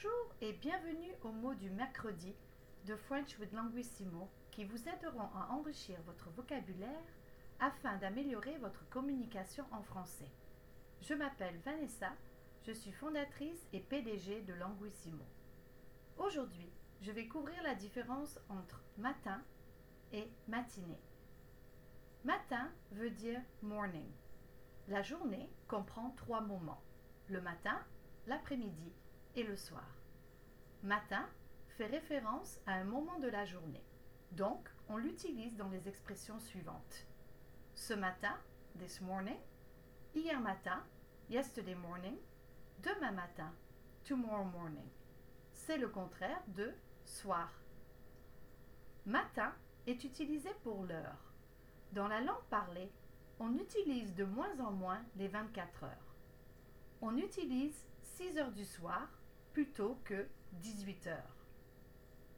Bonjour et bienvenue au mot du mercredi de French with Languissimo qui vous aideront à enrichir votre vocabulaire afin d'améliorer votre communication en français. Je m'appelle Vanessa, je suis fondatrice et PDG de Languissimo. Aujourd'hui, je vais couvrir la différence entre matin et matinée. Matin veut dire morning. La journée comprend trois moments. Le matin, l'après-midi et le soir. Matin fait référence à un moment de la journée. Donc, on l'utilise dans les expressions suivantes. Ce matin, this morning. Hier matin, yesterday morning. Demain matin, tomorrow morning. C'est le contraire de soir. Matin est utilisé pour l'heure. Dans la langue parlée, on utilise de moins en moins les 24 heures. On utilise 6 heures du soir plutôt que 18 heures.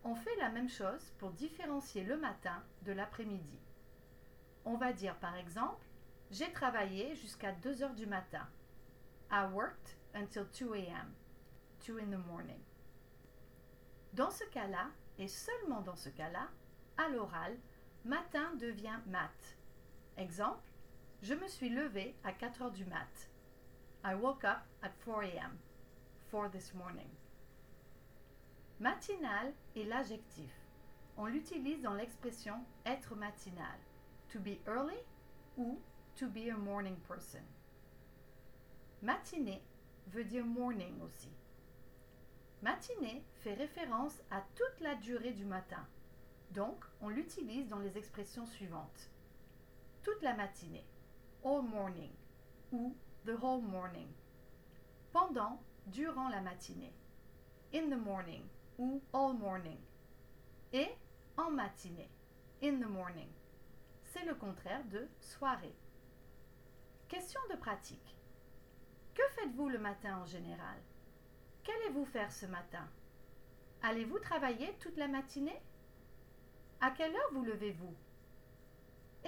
On fait la même chose pour différencier le matin de l'après-midi. On va dire par exemple J'ai travaillé jusqu'à 2 heures du matin. I worked until 2 a.m. 2 in the morning. Dans ce cas-là, et seulement dans ce cas-là, à l'oral, matin devient mat. Exemple Je me suis levé à 4 heures du mat. I woke up at 4 a.m. for this morning. Matinal est l'adjectif. On l'utilise dans l'expression être matinal, to be early ou to be a morning person. Matinée veut dire morning aussi. Matinée fait référence à toute la durée du matin. Donc, on l'utilise dans les expressions suivantes. Toute la matinée, all morning ou the whole morning. Pendant, durant la matinée, in the morning ou all morning. Et en matinée, in the morning. C'est le contraire de soirée. Question de pratique. Que faites-vous le matin en général? Qu'allez-vous faire ce matin? Allez-vous travailler toute la matinée? À quelle heure vous levez-vous?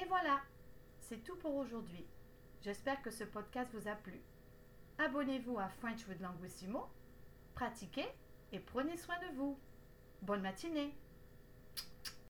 Et voilà, c'est tout pour aujourd'hui. J'espère que ce podcast vous a plu. Abonnez-vous à French with Languissimo, pratiquez et prenez soin de vous. Bonne matinée